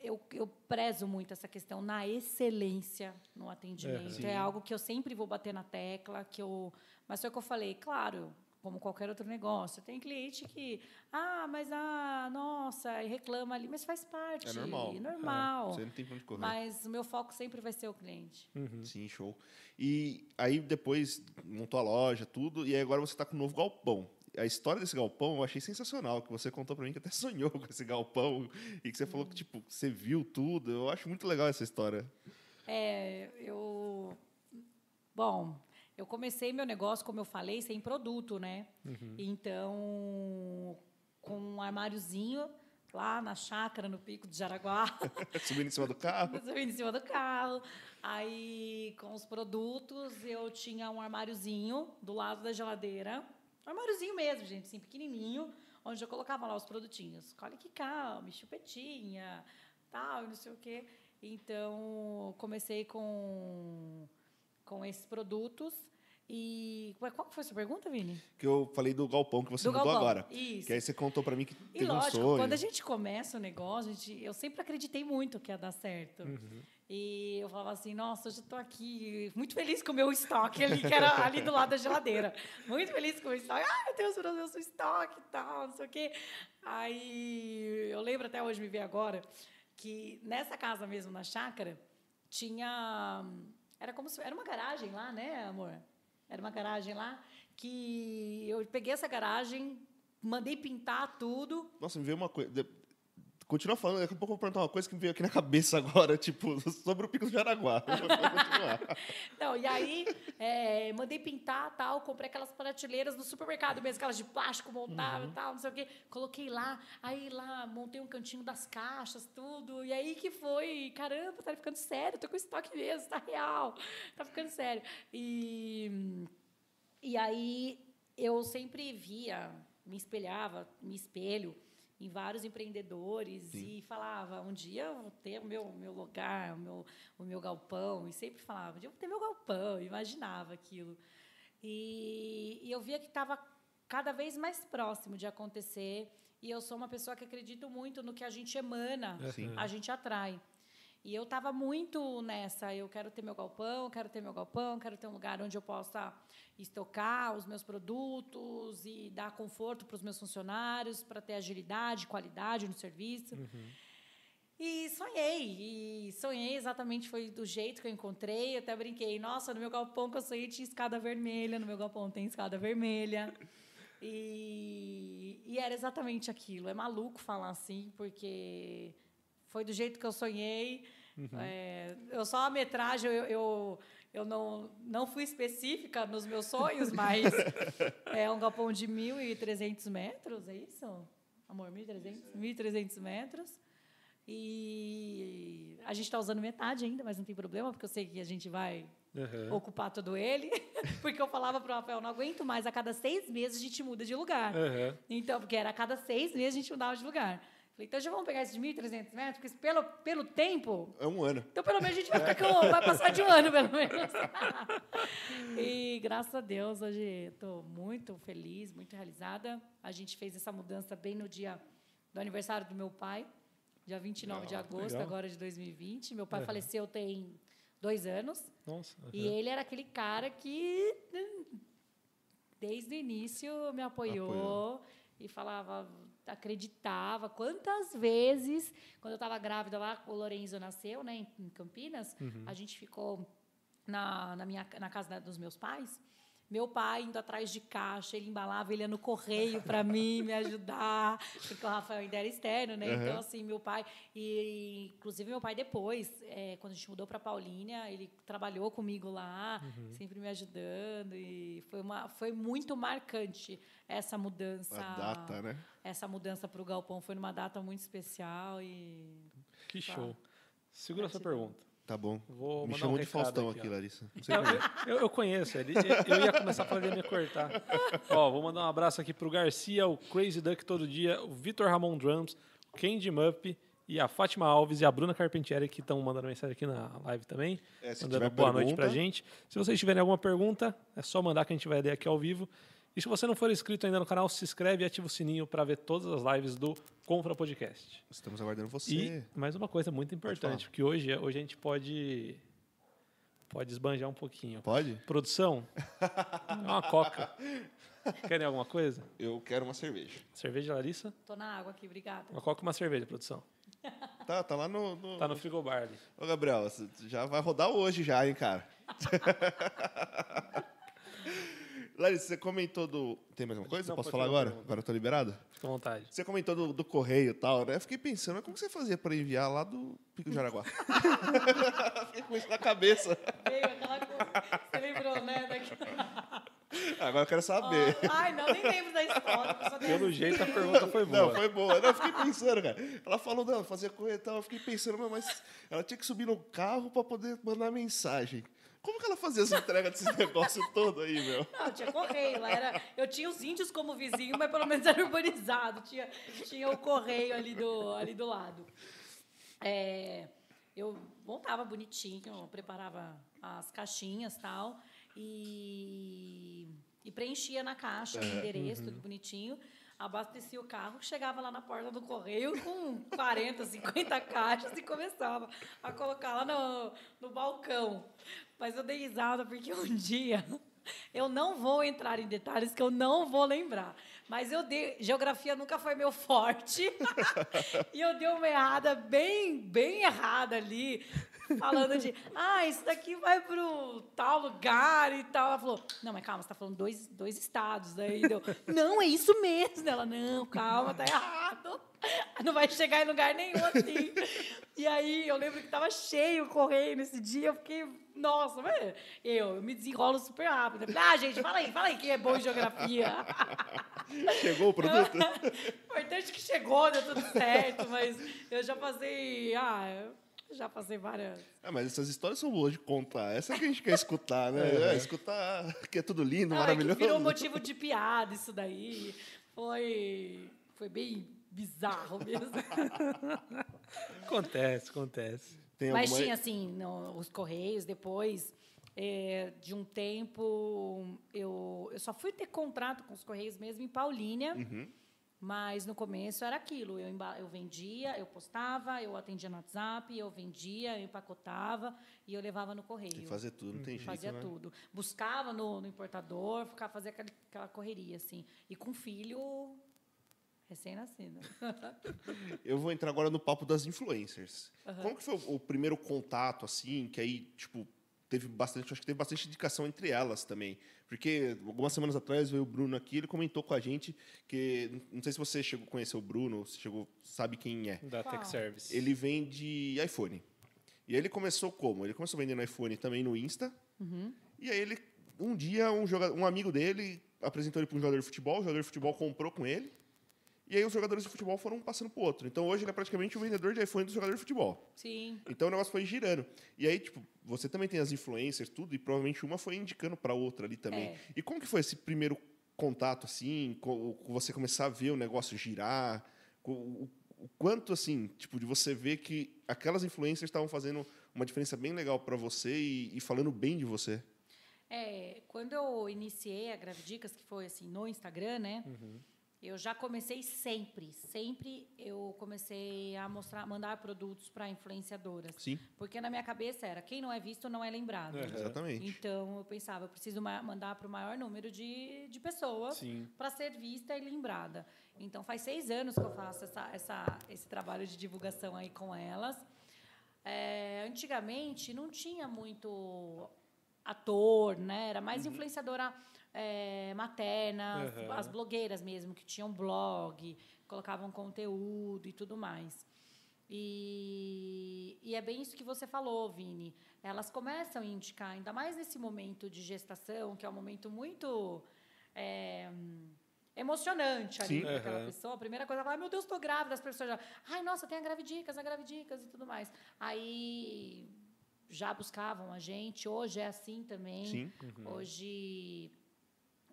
eu, eu prezo muito essa questão na excelência no atendimento. É. É, algo que eu sempre vou bater na tecla, que eu. Mas foi o que eu falei, claro, como qualquer outro negócio. Tem cliente que, ah, mas ah, nossa, e reclama ali, mas faz parte. É normal. normal. Você não tem pra onde correr. Mas o meu foco sempre vai ser o cliente. Sim, show. E aí depois montou a loja, tudo, e agora você está com um novo galpão. A história desse galpão eu achei sensacional, que você contou para mim que até sonhou com esse galpão e que você falou que tipo, você viu tudo. Eu acho muito legal essa história. É, eu. Bom, eu comecei meu negócio, como eu falei, sem produto, né? Então, com um armáriozinho lá na chácara, no pico de Jaraguá. Subindo em cima do carro. Subindo em cima do carro. Aí, com os produtos, eu tinha um armáriozinho do lado da geladeira. Um armáriozinho mesmo, gente, assim, pequenininho, onde eu colocava lá os produtinhos. Olha que calma, chupetinha, tal, não sei o quê. Então, comecei com, com esses produtos. E ué, qual foi a sua pergunta, Vini? Que eu falei do galpão que você Do mudou galpão, agora. isso. Que aí você contou para mim que E teve um lógico, sonho. quando a gente começa o negócio, a gente, eu sempre acreditei muito que ia dar certo. E eu falava assim, nossa, hoje estou aqui muito feliz com o meu estoque ali, que era ali do lado da geladeira. Muito feliz com o estoque. Ai, meu Deus, meu Deus, o estoque e tal, não sei o quê. Aí eu lembro até hoje, me ver agora, que nessa casa mesmo, na chácara, tinha... Era como se... Era uma garagem lá, né, amor? Era uma garagem lá que eu peguei essa garagem, mandei pintar tudo. Nossa, me veio uma coisa. Continua falando, daqui a pouco eu vou perguntar uma coisa que me veio aqui na cabeça agora, tipo, sobre o Pico do Jaraguá. Não, e aí, é, mandei pintar tal, comprei aquelas prateleiras do supermercado mesmo, aquelas de plástico montável e tal, não sei o quê. Coloquei lá, aí lá montei um cantinho das caixas, tudo. E aí que foi, caramba, tá ficando sério, tô com estoque mesmo, tá real, tá ficando sério. E, e aí eu sempre via, me espelhava, me espelho em vários empreendedores e falava, um dia eu vou ter o meu, meu lugar, o meu, o meu galpão, e sempre falava, um dia eu vou ter meu galpão, imaginava aquilo. E, e eu via que estava cada vez mais próximo de acontecer, e eu sou uma pessoa que acredito muito no que a gente emana, Sim. a gente atrai. E eu estava muito nessa, eu quero ter meu galpão, quero ter meu galpão, quero ter um lugar onde eu possa estocar os meus produtos e dar conforto para os meus funcionários, para ter agilidade, qualidade no serviço. E sonhei, e sonhei exatamente foi do jeito que eu encontrei. Eu até brinquei, nossa, no meu galpão que eu sonhei tinha escada vermelha, no meu galpão tem escada vermelha. E, e era exatamente aquilo. É maluco falar assim, porque foi do jeito que eu sonhei. É, eu só a metragem, eu, eu, eu não, não fui específica nos meus sonhos, mas é um galpão de 1.300 metros, é isso? Amor, 1.300? 1.300 metros. E a gente está usando metade ainda, mas não tem problema, porque eu sei que a gente vai Aham. ocupar todo ele. Porque eu falava para o Rafael, não aguento mais, a cada seis meses a gente muda de lugar. Aham. Então, porque era a cada seis meses a gente mudava de lugar. Falei, então já vamos pegar esse de 1.300 metros, porque pelo, pelo tempo, É um ano. então pelo menos a gente vai ficar com, vai passar de um ano, pelo menos. e graças a Deus, hoje estou muito feliz, muito realizada. A gente fez essa mudança bem no dia do aniversário do meu pai, dia 29 de agosto, legal. agora de 2020. Meu pai Aham. faleceu tem dois anos. Nossa. E ele era aquele cara que, hum, desde o início, me apoiou, Apoiou. e falava, acreditava. Quantas vezes, quando eu estava grávida lá, o Lorenzo nasceu, né, em, Campinas, a gente ficou na, na, minha, na casa da- dos meus pais. Meu pai indo atrás de caixa, ele embalava, ele ia no correio para mim me ajudar, porque o Rafael ainda era externo, né? Então, assim, meu pai. E, inclusive, meu pai depois, é, quando a gente mudou para Paulínia, ele trabalhou comigo lá, sempre me ajudando. E foi, uma, foi muito marcante essa mudança. A data, né? Essa mudança para o Galpão foi numa data muito especial e. Que Tá. show. Segura essa pergunta. Tá bom. Vou Me chamou um de Faustão aqui, aqui. Larissa. Não sei Eu, eu- conheço ele. Eu ia começar a ia me cortar. Ó, vou mandar um abraço aqui pro Garcia, o Crazy Duck todo dia, o Vitor Ramon Drums, o Candy Mup e a Fátima Alves e a Bruna Carpentieri que estão mandando mensagem aqui na live também. É, se mandando boa noite pra pergunta- gente. Se vocês tiverem alguma pergunta, é só mandar que a gente vai ler aqui ao vivo. E se você não for inscrito ainda no canal, se inscreve e ativa o sininho para ver todas as lives do Confra Podcast. Estamos aguardando você. E mais uma coisa muito importante, porque hoje, hoje a gente pode pode esbanjar um pouquinho. Pode? Produção, uma coca. Querem alguma coisa? Eu quero uma cerveja. Cerveja, Larissa? Tô na água aqui, obrigada. Uma coca e uma cerveja, produção. Tá, tá lá no. no... Tá no frigobar ali. Ô, Gabriel, você já vai rodar hoje já, hein, cara? Larissa, você comentou do. Tem mais uma coisa? Não, Posso falar fazer agora? pergunta. Agora eu tô liberado? Fica à vontade. Você comentou do, do correio e tal, né? Eu fiquei pensando, mas como que você fazia para enviar lá do Pico de Jaraguá? fiquei com isso na cabeça. Veio aquela coisa. Você lembrou, né? Daqui... Agora eu quero saber. Ai, não, nem lembro da história. Pelo jeito a pergunta foi boa. Não, foi boa. Não, eu fiquei pensando, cara. Ela falou, não, fazia correio e tal. Eu fiquei pensando, mas ela tinha que subir no carro para poder mandar mensagem. Como que ela fazia as entregas desses negócios todo aí, meu? Não, tinha correio. Lá era, eu tinha os índios como vizinho, mas pelo menos era urbanizado. Tinha, tinha o correio ali do, ali do lado. É, eu montava bonitinho, preparava as caixinhas e tal. E, e preenchia na caixa o endereço, tudo bonitinho. Abastecia o carro, chegava lá na porta do correio com 40, 50 caixas e começava a colocar lá no, no balcão. Mas eu dei risada porque um dia eu não vou entrar em detalhes que eu não vou lembrar. Mas eu dei. Geografia nunca foi meu forte. e eu dei uma errada bem, bem errada ali. Falando de, ah, isso daqui vai pro tal lugar e tal. Ela falou, não, mas calma, você tá falando dois, dois estados. Daí deu, não, é isso mesmo. Ela, não, calma, tá errado. Não vai chegar em lugar nenhum assim. E aí eu lembro que tava cheio o correio nesse dia. Eu fiquei, nossa, mas eu, eu me desenrolo super rápido. Eu falei, ah, gente, fala aí, fala aí que é bom em geografia. Chegou o produto? Importante que chegou, deu tudo certo, mas eu já passei. Ah, já passei várias. Ah, mas essas histórias são boas de contar. Essa que a gente quer escutar, né? É, escutar que é tudo lindo, Ah, é que maravilhoso. virou motivo de piada isso daí. Foi, foi bem bizarro mesmo. Acontece, acontece. Tem Mas alguma- tinha, assim, no- os Correios, depois é, de um tempo, eu, eu só fui ter contrato com os Correios mesmo em Paulínia. Uhum. Mas no começo era aquilo, eu, eu vendia, eu postava, eu atendia no WhatsApp, eu vendia, eu empacotava e eu levava no correio. Tem que fazer tudo, não tem jeito, Fazia né? tudo. Buscava no, no importador, ficava fazia aquela, aquela correria, assim. E com filho recém-nascido. Eu vou entrar agora no papo das influencers. Como que foi o, o primeiro contato, assim, que aí, tipo, teve bastante, acho que teve bastante indicação entre elas também. Porque algumas semanas atrás veio o Bruno aqui, ele comentou com a gente que, não sei se você chegou a conhecer o Bruno, se chegou, sabe quem é. Da Qual? Tech Service. Ele vende iPhone. E aí ele começou como? Ele começou vendendo iPhone também no Insta. E aí ele, um dia, um, joga, um amigo dele apresentou ele para um jogador de futebol, o jogador de futebol comprou com ele. E aí os jogadores de futebol foram um passando pro outro. Então hoje ele é praticamente o vendedor de iPhone dos jogadores de futebol. Sim. Então o negócio foi girando. E aí, tipo, você também tem as influencers, tudo, e provavelmente uma foi indicando para outra ali também. É. E como que foi esse primeiro contato, assim, com, você começar a ver o negócio girar? O, quanto, assim, tipo, de você ver que aquelas influencers estavam fazendo uma diferença bem legal para você e, e falando bem de você? É, quando eu iniciei a Gravidicas, que foi assim, no Instagram, né? Eu já comecei sempre, sempre eu comecei a mostrar, mandar produtos para influenciadoras. Sim. Porque na minha cabeça era, quem não é visto não é lembrado. É. Exatamente. Então eu pensava, eu preciso ma- mandar para o maior número de, de pessoas para ser vista e lembrada. Então faz seis anos que eu faço essa, essa, esse trabalho de divulgação aí com elas. É, antigamente não tinha muito ator, né? Era mais influenciadora é, materna, Uhum. as blogueiras mesmo que tinham blog, colocavam conteúdo e tudo mais. E, e é bem isso que você falou, Vini. Elas começam a indicar, ainda mais nesse momento de gestação, que é um momento muito é, emocionante ali para aquela Aham. pessoa. A primeira coisa, ela fala, ai meu Deus, estou grávida. As pessoas já, ai, nossa, tem a gravidicas, a gravidicas e tudo mais. Aí já buscavam a gente. Hoje é assim também. Sim. Hoje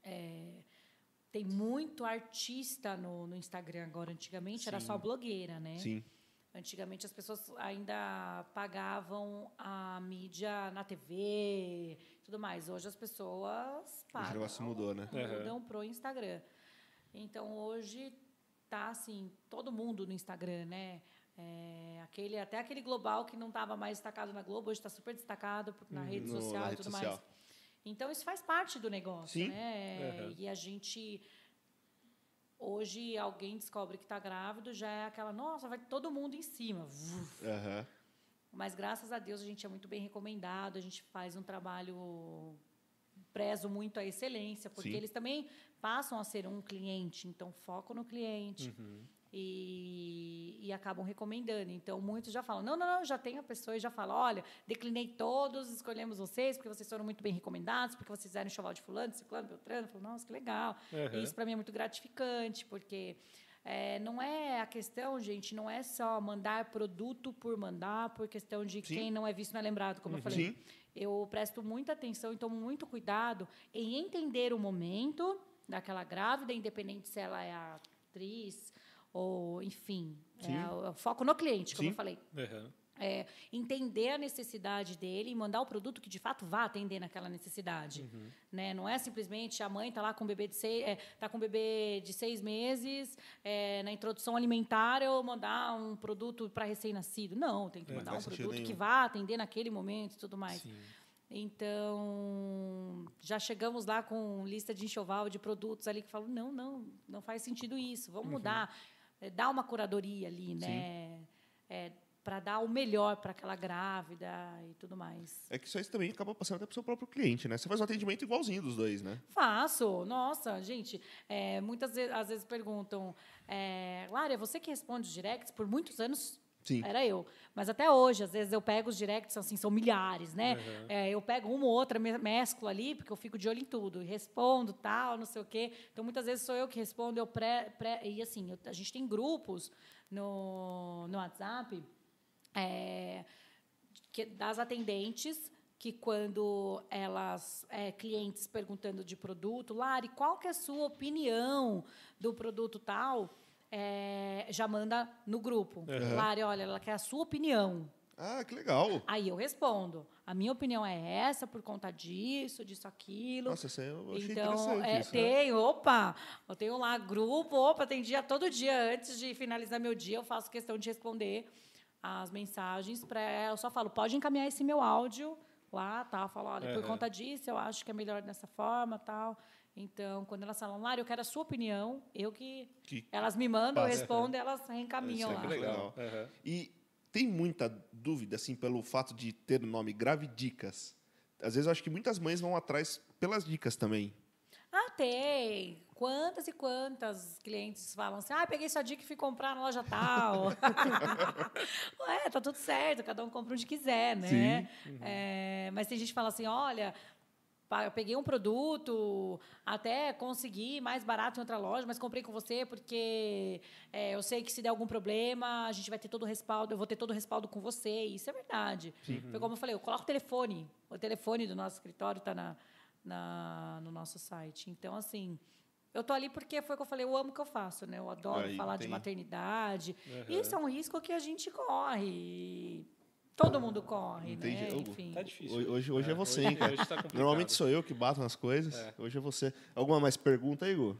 é, tem muito artista no, no Instagram agora. Antigamente era Sim. só blogueira, né? Sim. Antigamente as pessoas ainda pagavam a mídia na TV e tudo mais. Hoje as pessoas pagam. negócio mudou, né? Mudam pro Instagram. Então hoje tá assim, todo mundo no Instagram, né? É, aquele, até aquele global que não estava mais destacado na Globo, hoje está super destacado na rede No- social na e rede tudo social. mais. Então isso faz parte do negócio, Sim. né? Uhum. E a gente hoje alguém descobre que está grávido, já é aquela, nossa, vai todo mundo em cima. Aham. Mas graças a Deus a gente é muito bem recomendado, a gente faz um trabalho prezo muito a excelência, porque Sim. eles também passam a ser um cliente, então foco no cliente. E, e acabam recomendando. Então, muitos já falam: não, não, não, já tem a pessoa e já fala: olha, declinei todos, escolhemos vocês, porque vocês foram muito bem recomendados, porque vocês fizeram enxoval de fulano, ciclano, beltrano. Eu falo, Nossa, que legal. Uhum. Isso para mim é muito gratificante, porque é, não é a questão, gente, não é só mandar produto por mandar, por questão de Sim. quem não é visto não é lembrado, como eu falei. Sim. Eu presto muita atenção e tomo muito cuidado em entender o momento daquela grávida, independente se ela é a atriz ou, enfim, é o- foco no cliente, como Sim. eu falei. Uhum. É, entender a necessidade dele e mandar o produto que de fato vá atender naquela necessidade. Né? Não é simplesmente a mãe está lá com o bebê de seis, é, tá com bebê de seis meses, é, na introdução alimentar eu mandar um produto para recém-nascido. Não, tem que É, mandar um produto que nenhum. vá atender naquele momento e tudo mais. Sim. Então, já chegamos lá com lista de enxoval de produtos ali que falam, não, não, não faz sentido isso, vamos mudar. É, dar uma curadoria ali, né? para dar o melhor para aquela grávida e tudo mais. É que isso aí também acaba passando até pro seu próprio cliente, né? Você faz um atendimento igualzinho dos dois, né? Faço. Nossa, gente, é, muitas vezes, às vezes perguntam, é, Lara, é você que responde os directs? Por muitos anos Sim. era eu. Mas até hoje, às vezes eu pego os directs, assim, são milhares, né? Uhum. É, eu pego uma ou outra, me- mesclo ali, porque eu fico de olho em tudo. E respondo, tal, não sei o quê. Então, muitas vezes sou eu que respondo, eu pré... pré e, assim, eu- a gente tem grupos no, no WhatsApp é, que- das atendentes que quando elas é, clientes perguntando de produto, Lari, qual que é a sua opinião do produto tal? É, já manda no grupo. Uhum. Lari, olha, ela quer a sua opinião. Ah, que legal. Aí eu respondo. A minha opinião é essa por conta disso, disso, aquilo. Nossa, isso eu achei Então, é, isso, né? tenho, opa, eu tenho lá grupo, opa, tem dia todo dia, antes de finalizar meu dia, eu faço questão de responder as mensagens para eu só falo, pode encaminhar esse meu áudio lá, tal, falo, olha, por Aham. conta disso, eu acho que é melhor dessa forma, tal. Então, quando elas falam, Lara, eu quero a sua opinião, eu que, Que elas me mandam, eu respondo, elas reencaminham Isso é lá. que Legal. Uhum. E tem muita dúvida, assim, pelo fato de ter o nome Gravidicas. Às vezes eu acho que muitas mães vão atrás pelas dicas também. Ah, tem. Quantas e quantas clientes falam assim, ah, peguei sua dica e fui comprar na loja tal. Ué, tá tudo certo, cada um compra onde quiser, né? É, mas tem gente que fala assim, olha, eu peguei um produto, até consegui mais barato em outra loja, mas comprei com você porque é, eu sei que se der algum problema, a gente vai ter todo o respaldo, eu vou ter todo o respaldo com você. Isso é verdade. Foi como eu falei, eu coloco o telefone. O telefone do nosso escritório está na, na- no nosso site. Então, assim, eu tô ali porque foi o que eu falei, eu amo o que eu faço, né? Eu adoro Aí falar de tem- maternidade. Uhum. Isso é um risco que a gente corre. Todo mundo corre, Entendi. né? Enfim. Tá difícil. Hoje, hoje, hoje é, você, hoje- hein, cara? hoje tá complicado. Normalmente sou eu que bato nas coisas. É. Hoje é você. Alguma mais pergunta aí, Igor?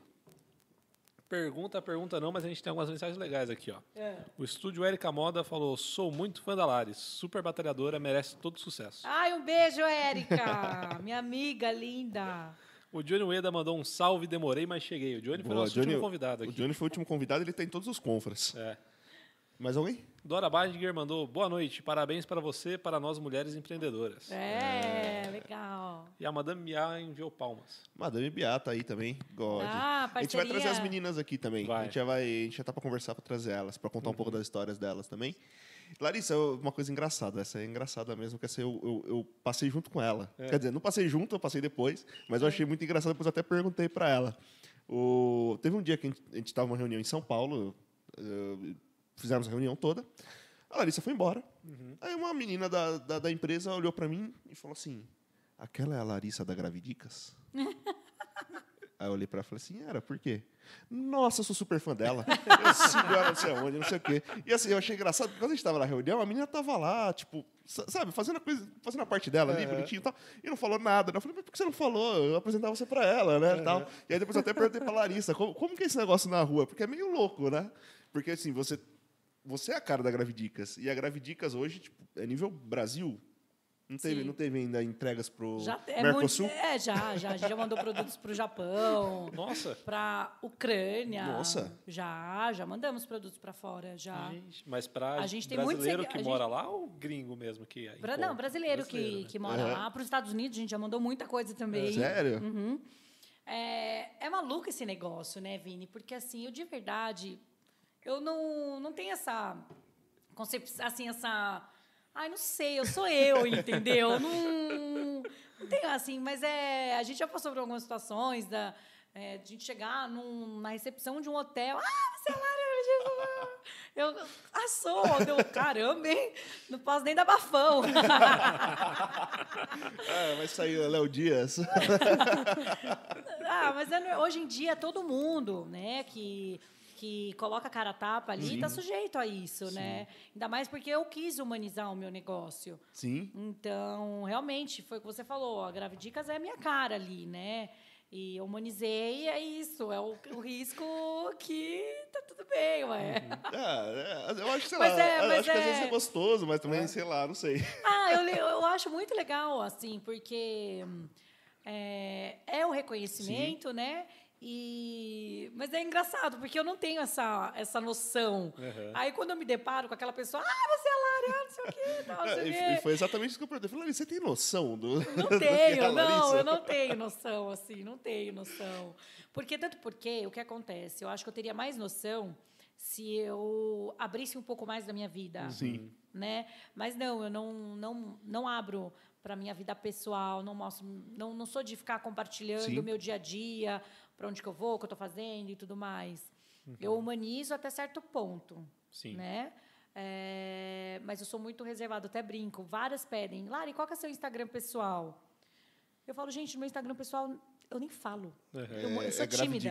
Pergunta, pergunta não, mas a gente tem algumas mensagens legais aqui, ó. É. O estúdio Erika Moda falou: sou muito fã da Lares, super batalhadora, merece todo sucesso. Ai, um beijo, Érica! Minha amiga linda. O Johnny Ueda mandou um salve, demorei, mas cheguei. O Johnny foi nosso último convidado O aqui. Johnny foi o último convidado, ele tá em todos os confras. É. Mais alguém? Dora Badinger mandou boa noite, parabéns para você, para nós mulheres empreendedoras. É, legal. E a Madame Mia enviou palmas. Madame Beata aí também, God. Ah, a gente vai trazer parceria. as meninas aqui também. Vai. A gente já vai, a gente já tá para conversar para trazer elas, para contar um Uhum. pouco das histórias delas também. Larissa, eu- uma coisa engraçada, essa é engraçada mesmo, que essa eu, eu, eu passei junto com ela. É. Quer dizer, não passei junto, eu passei depois, mas eu achei muito engraçado, depois eu até perguntei para ela. O, teve um dia que a gente, a gente tava numa reunião em São Paulo, eh, fizemos a reunião toda. A Larissa foi embora. Aí uma menina da, da, da empresa olhou pra mim e falou assim: aquela é a Larissa da Gravidicas? Aí eu olhei pra ela e falei assim, era, por quê? Nossa, eu sou super fã dela. Eu sigo ela não sei aonde, não sei o quê. E assim, eu achei engraçado, porque quando a gente tava na reunião, a menina tava lá, tipo, sa- sabe, fazendo a, coisa, fazendo a parte dela ali, bonitinho e tal, e não falou nada. né? Eu falei, mas por que você não falou? Eu apresentava você pra ela, né, e tal. E aí depois eu até perguntei pra Larissa, como, como que é esse negócio na rua? Porque é meio louco, né? Porque assim, você, você é a cara da Gravidicas. E a Gravidicas hoje, tipo, é nível Brasil. Não teve, Sim. não teve ainda entregas pro Já, é, Mercosul? muito, é, já, já. A gente já mandou produtos para o Japão, Nossa. para Ucrânia. Nossa. Já, já mandamos produtos para fora, já. Gente, mas para A gente tem muito brasileiro segui- que gente- mora lá ou gringo mesmo que Bra- encontra? não, brasileiro, que, Brasileiro, né? que mora Aham. lá. Para os Estados Unidos, a gente já mandou muita coisa também. Sério? Uhum. É, é maluco esse negócio, né, Vini? Porque, assim, eu de verdade, eu não, não tenho essa concepção, assim, essa... Ai, não sei, eu sou eu, entendeu? Não, não tenho, assim, mas é... A gente já passou por algumas situações da... é, de a gente chegar num- na recepção de um hotel. Ah, você é! Eu, ah, sou! Eu, caramba, hein? Não posso nem dar bafão. É, vai sair o Léo Dias. Ah, mas é hoje em dia todo mundo, né, que, que coloca a cara a tapa ali, está sujeito a isso, né? Ainda mais porque eu quis humanizar o meu negócio. Sim. Então, realmente, foi o que você falou, a Gravidicas é a minha cara ali, né? E eu humanizei, é isso, é o, o risco que tá tudo bem, ué. É, é, eu acho que, sei Mas lá, é, mas acho que às é- vezes é gostoso, mas também, sei lá, não sei. Ah, eu, eu acho muito legal, assim, porque é, é um reconhecimento, né? E, mas é engraçado, porque eu não tenho essa, essa noção. Uhum. Aí, quando eu me deparo com aquela pessoa, ah, você é a Lara, não sei o quê, tal, não sei o e, quê. e foi exatamente isso que eu perguntei. Eu falei, Larissa, você tem noção do. Não do que é tenho, não, eu não tenho noção, assim, não tenho noção. Porque, tanto porque, o que acontece? Eu acho que eu teria mais noção se eu abrisse um pouco mais da minha vida. Sim. Né? Mas não, eu não, não, não abro para minha vida pessoal, não mostro, não, não sou de ficar compartilhando o meu dia a dia, para onde que eu vou, o que eu estou fazendo e tudo mais. Eu humanizo até certo ponto Sim. né? É, mas eu sou muito reservada, até brinco. Várias pedem, Lari, qual que é seu Instagram pessoal? Eu falo, gente, no meu Instagram pessoal eu nem falo. Uhum. Eu, eu É- sou é tímida.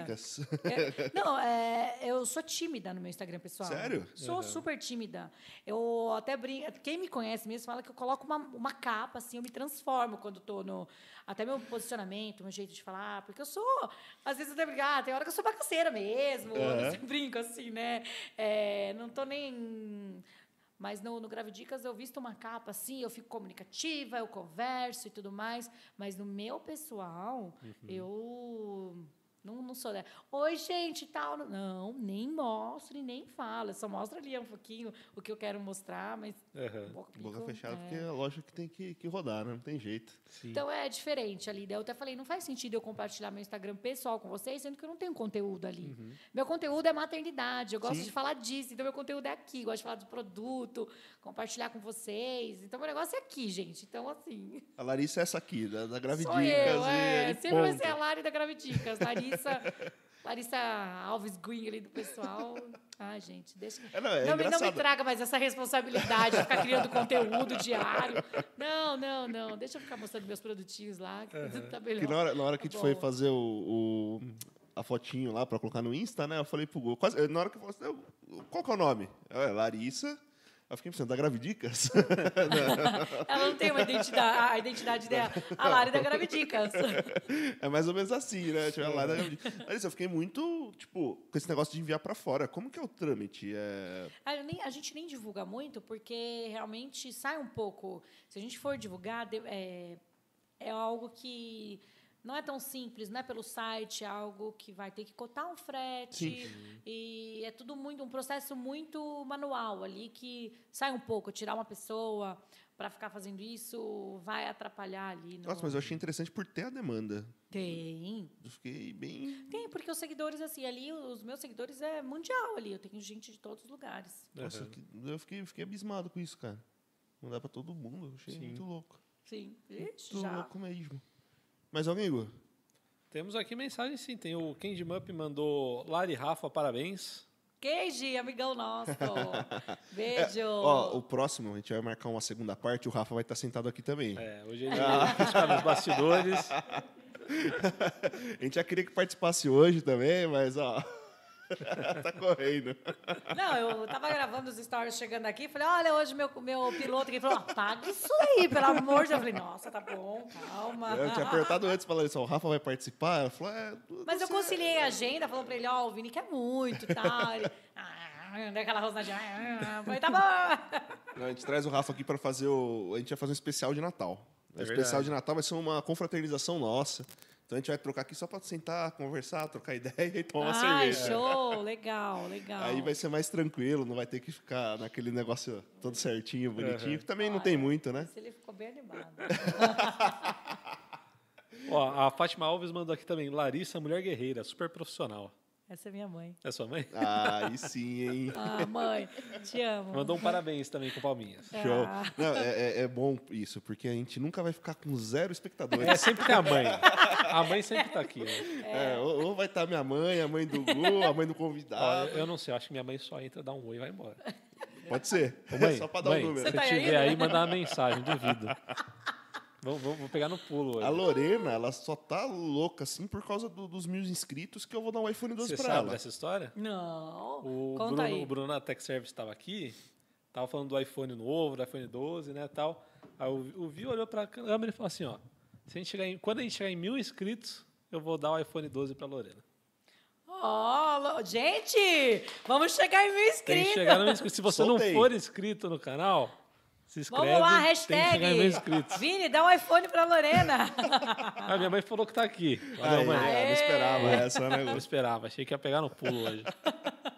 É, não, é, eu sou tímida no meu Instagram pessoal. Sério? Sou Uhum. super tímida. Eu até brinco. Quem me conhece mesmo fala que eu coloco uma, uma capa, assim, eu me transformo quando estou no. Até meu posicionamento, meu jeito de falar, porque eu sou. Às vezes eu até brinco, ah, tem hora que eu sou bagaceira mesmo. Uhum. Eu brinco assim, né? É, não tô nem. Mas no, no Gravidicas eu visto uma capa assim, eu fico comunicativa, eu converso e tudo mais. Mas no meu pessoal, eu não, não sou. Né? Oi, gente, tal. Não, nem mostro e nem falo. Eu só mostro ali um pouquinho o que eu quero mostrar, mas. Uhum. boca, Boca fechada, é. porque é lógico que tem que, que rodar, né? Não tem jeito. Sim. Então é diferente ali. Daí eu até falei, não faz sentido eu compartilhar meu Instagram pessoal com vocês, sendo que eu não tenho conteúdo ali. Meu conteúdo é maternidade, eu gosto Sim. de falar disso, então meu conteúdo é aqui, gosto de falar do produto, compartilhar com vocês. Então meu negócio é aqui, gente. Então, assim. A Larissa é essa aqui, da, da Gravidicas. Sou eu, e é. ele Sempre vai ponto. ser a Lari da Gravidicas. Larissa, Larissa Alves Green ali do pessoal. Ai, gente, deixa. É, não, é não, me, não me traga mais essa responsabilidade de ficar criando conteúdo diário. Não, não, não. Deixa eu ficar mostrando meus produtinhos lá, que tudo tá melhor. Que na hora, na hora que a gente foi fazer o, o- a fotinho lá pra colocar no Insta, né? Eu falei pro Gol, quase, na hora que eu falei assim, "Eu- qual que é o nome? É Larissa. Eu fiquei pensando, da Gravidicas? Ela não tem uma identidade, a identidade dela. A Lari da Gravidicas. é mais ou menos assim, né? Tipo, a Lara da Gravidicas. Larissa, eu fiquei muito, tipo, com esse negócio de enviar pra fora. Como que é o trâmite? É... A, nem- a gente nem divulga muito, porque realmente sai um pouco. Se a gente for divulgar, é, é algo que não é tão simples, não é pelo site, é algo que vai ter que cotar um frete. E é tudo muito, um processo muito manual ali, que sai um pouco, tirar uma pessoa para ficar fazendo isso vai atrapalhar ali. No... Nossa, mas eu achei interessante por ter a demanda. Tem, Eu fiquei bem... tem, porque os seguidores, assim, ali, os meus seguidores é mundial ali. Eu tenho gente de todos os lugares. Nossa, Uhum. eu fiquei, fiquei abismado com isso, cara. Mandar pra todo mundo. Eu achei Sim. muito louco. Sim. Ixi, Muito já. louco mesmo. Mais alguém, Igor? Temos aqui mensagem sim. Tem o Candy Mup mandou Lari Rafa, parabéns. Keiji, amigão nosso. Beijo. É, Ó, o próximo, a gente vai marcar uma segunda parte, o Rafa vai estar sentado aqui também. É, hoje ele está nos bastidores. a gente já queria que participasse hoje também, mas ó. tá correndo. Não, eu tava gravando os stories chegando aqui, falei, olha, hoje meu, meu piloto aqui falou, apaga isso aí, pelo amor de Deus. Eu falei, nossa, tá bom, calma. Eu tinha apertado antes, falando isso, o Rafa vai participar? Ela falou, é... Mas eu conciliei a agenda, falou pra ele, ó, oh, o Vini quer muito e tal. Ele, ah, daquela rosnadinha. Ah, falei, tá bom. Não, a gente traz o Rafa aqui pra fazer o... A gente vai fazer um especial de Natal. É o especial de Natal vai ser uma confraternização nossa. Então a gente vai trocar aqui só para sentar, conversar, trocar ideia e tomar uma cerveja. show! Legal, legal. Aí vai ser mais tranquilo, não vai ter que ficar naquele negócio todo certinho, bonitinho, uhum. que também não tem muito, né? Se ele ficou bem animado. Ó, a Fátima Alves mandou aqui também, Larissa, mulher guerreira, super profissional. Essa é minha mãe. É sua mãe? Ah, aí sim, hein? Ah, mãe, te amo. Mandou um parabéns também com palminhas. Ah. Show. Não, é, é, é, bom isso, porque a gente nunca vai ficar com zero espectadores. É, sempre tem a mãe. A mãe sempre está aqui. Né? É. ou, ou, vai estar tá minha mãe, a mãe do Gu, a mãe do convidado. Eu não sei, acho que minha mãe só entra, dá um oi e vai embora. Pode ser. Ô, mãe, só para dar mãe, um número. Se tá tiver aí, aí, mandar uma mensagem, duvido. Vou, vou, vou, pegar no pulo hoje. A Lorena, ela só tá louca assim por causa do, dos mil inscritos que eu vou dar um iPhone 12 Você pra sabe ela. dessa história? Não. O Conta Bruno, aí. o Bruno na Tech Service estava aqui, tava falando do iPhone novo, do iPhone 12, né, tal. Aí o, o Viu olhou para a câmera e falou assim, ó, se a gente chegar em, quando a gente chegar em mil inscritos, eu vou dar o iPhone 12 para Lorena. Oh, gente, vamos chegar em mil inscritos. Tem que chegar no mil inscritos. Se você Soltei. não for inscrito no canal, se inscreve. Vamos lá, hashtag. Vini, dá um iPhone pra Lorena. A minha mãe falou que tá aqui. Aí, Valeu, mãe. é, não esperava essa, né? Não esperava, achei que ia pegar no pulo hoje.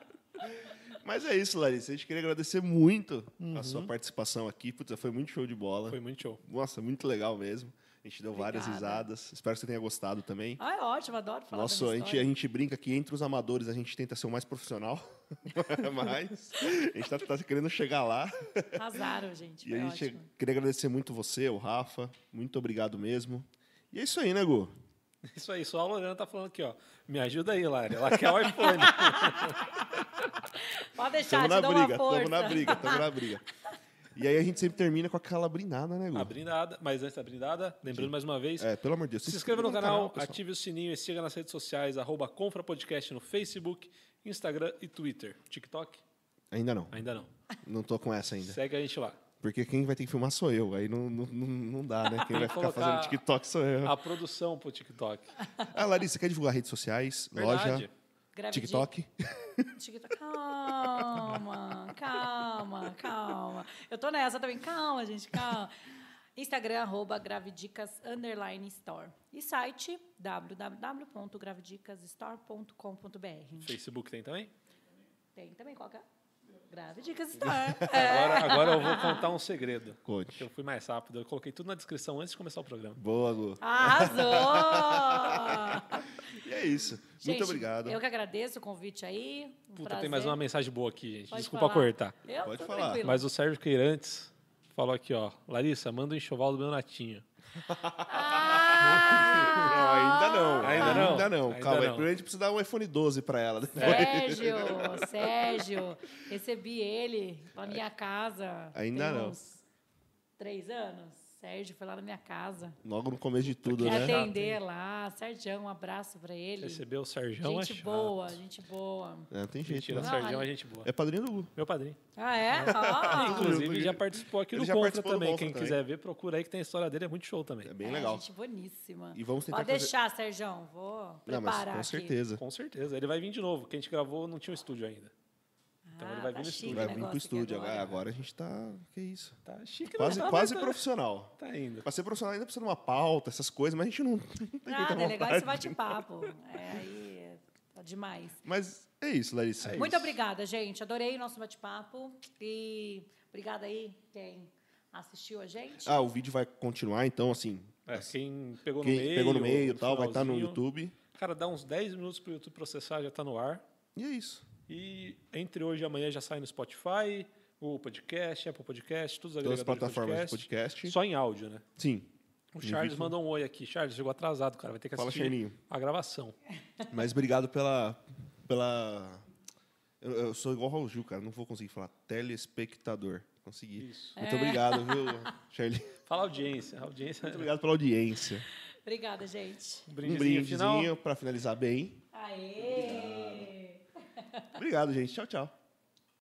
Mas é isso, Larissa. A gente queria agradecer muito a sua participação aqui. Putz, foi muito show de bola. Foi muito show. Nossa, muito legal mesmo. A gente deu várias Obrigada. risadas. Espero que você tenha gostado também. Ah, é ótimo, adoro falar Nossa, da a gente, a gente brinca que entre os amadores a gente tenta ser o mais profissional. Mas a gente tá, tá querendo chegar lá. Arrasaram, gente. E Foi a gente ótimo. queria agradecer muito você, o Rafa. Muito obrigado mesmo. E é isso aí, né, Gu? Isso aí, só a Lorena tá falando aqui, ó. Me ajuda aí, Lari. Ela quer o iPhone. Pode deixar, Tamo te na dou briga, uma força. tamo na briga, tamo na briga. E aí a gente sempre termina com aquela brindada, né, Gu? a brindada, mas antes da brindada, lembrando mais uma vez, É, pelo amor de Deus. se inscreva no canal, pessoal. ative o sininho e siga nas redes sociais, arroba Confra Podcast no Facebook, Instagram e Twitter. TikTok? Ainda não. Ainda não. Não tô com essa ainda. Segue a gente lá. Porque quem vai ter que filmar sou eu. Aí não, não, não, dá, né? Quem vai ficar fazendo TikTok sou eu. A produção pro TikTok. Ah, Larissa, quer divulgar redes sociais? Verdade. Loja, Gravidi- TikTok? TikTok. Calma, calma, calma. Eu tô nessa também. Calma, gente, calma. Instagram, arroba gravidicas, underline store. E site, www.gravidicasstore.com.br. Facebook tem também? Tem também, qual que é? Gravidicas Store. É. Agora, agora eu vou contar um segredo. Conte. Eu fui mais rápido, eu coloquei tudo na descrição antes de começar o programa. Boa, Gu. Arrasou! E é isso. Gente, Muito obrigado. Eu que agradeço o convite aí. Um Puta, prazer. tem mais uma mensagem boa aqui, gente. Pode Desculpa falar. cortar. Eu Pode falar. tranquila. Mas o Sérgio Queirantes falou aqui, ó. Larissa, manda o enxoval do meu natinho. Ah! ainda não. Ainda não? Ainda não. Ainda Calma, aí. primeiro a gente precisa dar um iPhone 12 pra ela. Sérgio, Sérgio, recebi ele na minha casa. Ainda tem não. Uns três anos. Sérgio foi lá na minha casa. Logo no começo de tudo, né? chato, atender lá. Sérgio, um abraço pra ele. Recebeu o Sérgio, é gente chato. boa, gente boa. É, não tem o Né? Não, Sérgio é gente boa. É padrinho do Gu. Meu padrinho. Ah, é? Ah, Inclusive, já participou aqui Ele do Contra do também. Contra Quem também. quiser ver, procura aí que tem a história dele, é muito show também. É bem é, legal. gente boníssima. E vamos tentar Pode fazer- deixar, Sérgio. Vou Não, preparar mas com aqui. certeza. Com certeza. Ele vai vir de novo. Que a gente gravou não tinha um estúdio ainda. Então ele vai vir no Ah, estúdio. o Vai vir pro estúdio. Agora. agora. a gente tá. Que isso? Tá chique, Quase, não, tá, quase tá- profissional. Tá indo. Pra ser profissional ainda precisa de uma pauta, essas coisas, mas a gente não, não Nada, é legal esse bate-papo. É aí, tá demais. Mas é isso, Larissa. É Muito isso. obrigada, gente. Adorei o nosso bate-papo. E obrigada aí quem assistiu a gente. Ah, o vídeo vai continuar, então, assim. É, quem pegou no Quem meio. pegou no meio e no tal, vai estar no finalzinho. YouTube. Cara, dá uns 10 minutos pro YouTube processar, já tá no ar. E é isso. E entre hoje e amanhã já sai no Spotify, o podcast, Apple Podcast, todos os Todas as plataformas de podcast. podcast. Só em áudio, né? Sim. O Charles mandou um oi aqui. Charles, chegou atrasado, cara. Vai ter que Fala, assistir Charlinho. a gravação. Mas obrigado pela. pela Eu, eu sou igual ao Gil, cara. Não vou conseguir falar telespectador. Consegui. Isso. Muito obrigado, viu, Charlie? Fala audiência. audiência Muito obrigado pela audiência. Obrigada, gente. Um Um brindezinho final. brindezinho para finalizar bem. Aê! Obrigado, gente. Tchau, tchau.